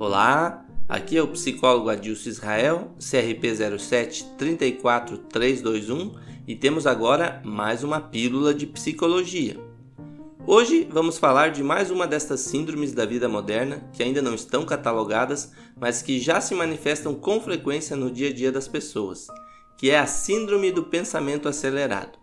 Olá, aqui é o psicólogo Adilson Israel, CRP 07 34321 e temos agora mais uma pílula de psicologia. Hoje vamos falar de mais uma destas síndromes da vida moderna que ainda não estão catalogadas, mas que já se manifestam com frequência no dia a dia das pessoas, que é a síndrome do pensamento acelerado.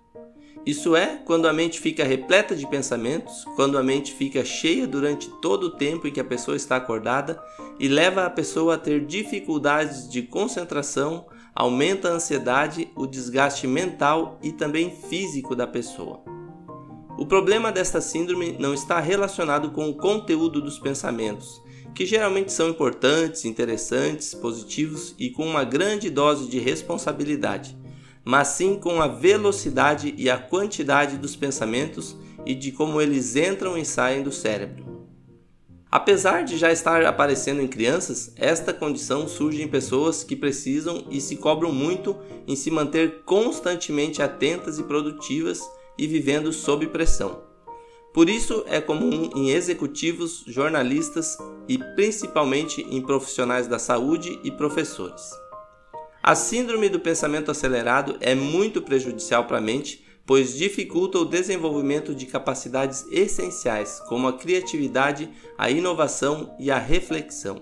Isso é quando a mente fica repleta de pensamentos, quando a mente fica cheia durante todo o tempo em que a pessoa está acordada e leva a pessoa a ter dificuldades de concentração, aumenta a ansiedade, o desgaste mental e também físico da pessoa. O problema desta síndrome não está relacionado com o conteúdo dos pensamentos, que geralmente são importantes, interessantes, positivos e com uma grande dose de responsabilidade mas sim com a velocidade e a quantidade dos pensamentos e de como eles entram e saem do cérebro. Apesar de já estar aparecendo em crianças, esta condição surge em pessoas que precisam e se cobram muito em se manter constantemente atentas e produtivas e vivendo sob pressão. Por isso é comum em executivos, jornalistas e principalmente em profissionais da saúde e professores. A síndrome do pensamento acelerado é muito prejudicial para a mente, pois dificulta o desenvolvimento de capacidades essenciais, como a criatividade, a inovação e a reflexão.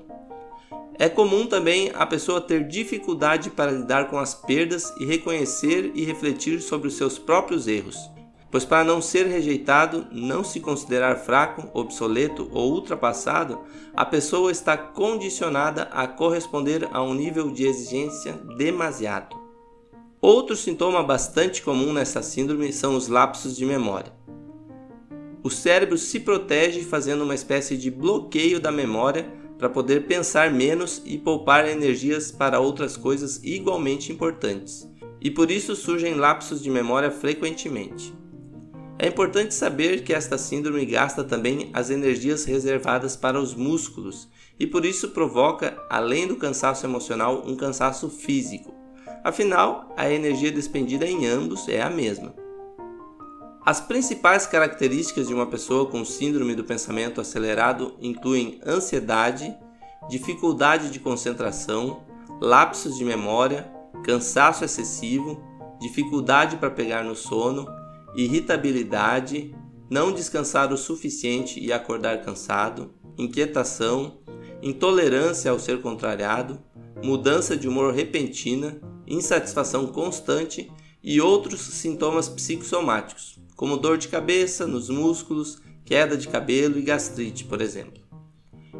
É comum também a pessoa ter dificuldade para lidar com as perdas e reconhecer e refletir sobre os seus próprios erros pois para não ser rejeitado, não se considerar fraco, obsoleto ou ultrapassado, a pessoa está condicionada a corresponder a um nível de exigência demasiado. Outro sintoma bastante comum nessa síndrome são os lapsos de memória. O cérebro se protege fazendo uma espécie de bloqueio da memória para poder pensar menos e poupar energias para outras coisas igualmente importantes. E por isso surgem lapsos de memória frequentemente. É importante saber que esta síndrome gasta também as energias reservadas para os músculos e por isso provoca, além do cansaço emocional, um cansaço físico. Afinal, a energia despendida em ambos é a mesma. As principais características de uma pessoa com síndrome do pensamento acelerado incluem ansiedade, dificuldade de concentração, lapsos de memória, cansaço excessivo, dificuldade para pegar no sono irritabilidade, não descansar o suficiente e acordar cansado, inquietação, intolerância ao ser contrariado, mudança de humor repentina, insatisfação constante e outros sintomas psicossomáticos, como dor de cabeça nos músculos, queda de cabelo e gastrite, por exemplo.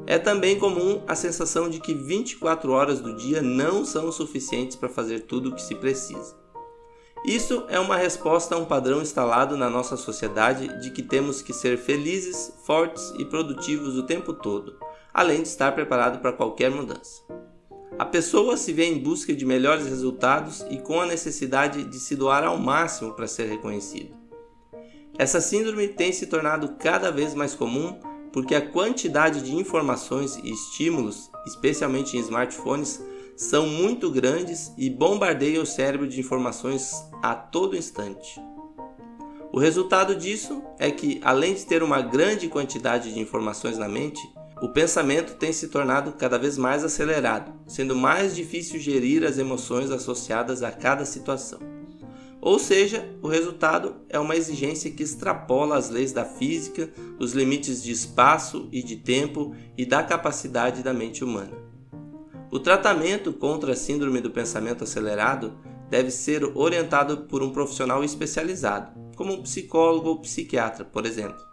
É também comum a sensação de que 24 horas do dia não são suficientes para fazer tudo o que se precisa. Isso é uma resposta a um padrão instalado na nossa sociedade de que temos que ser felizes, fortes e produtivos o tempo todo, além de estar preparado para qualquer mudança. A pessoa se vê em busca de melhores resultados e com a necessidade de se doar ao máximo para ser reconhecido. Essa síndrome tem se tornado cada vez mais comum porque a quantidade de informações e estímulos, especialmente em smartphones, são muito grandes e bombardeiam o cérebro de informações a todo instante. O resultado disso é que, além de ter uma grande quantidade de informações na mente, o pensamento tem se tornado cada vez mais acelerado, sendo mais difícil gerir as emoções associadas a cada situação. Ou seja, o resultado é uma exigência que extrapola as leis da física, os limites de espaço e de tempo e da capacidade da mente humana. O tratamento contra a síndrome do pensamento acelerado deve ser orientado por um profissional especializado, como um psicólogo ou psiquiatra, por exemplo.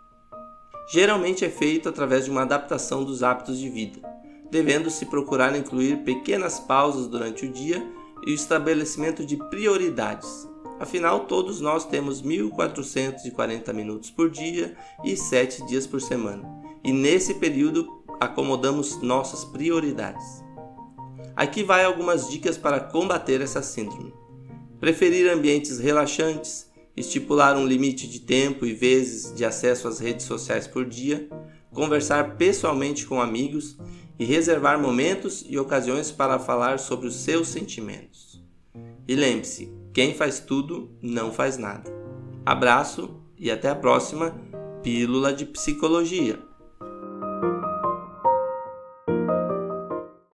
Geralmente é feito através de uma adaptação dos hábitos de vida, devendo-se procurar incluir pequenas pausas durante o dia e o estabelecimento de prioridades. Afinal, todos nós temos 1440 minutos por dia e 7 dias por semana, e nesse período acomodamos nossas prioridades. Aqui vai algumas dicas para combater essa síndrome. Preferir ambientes relaxantes, estipular um limite de tempo e vezes de acesso às redes sociais por dia, conversar pessoalmente com amigos e reservar momentos e ocasiões para falar sobre os seus sentimentos. E lembre-se: quem faz tudo não faz nada. Abraço e até a próxima Pílula de Psicologia.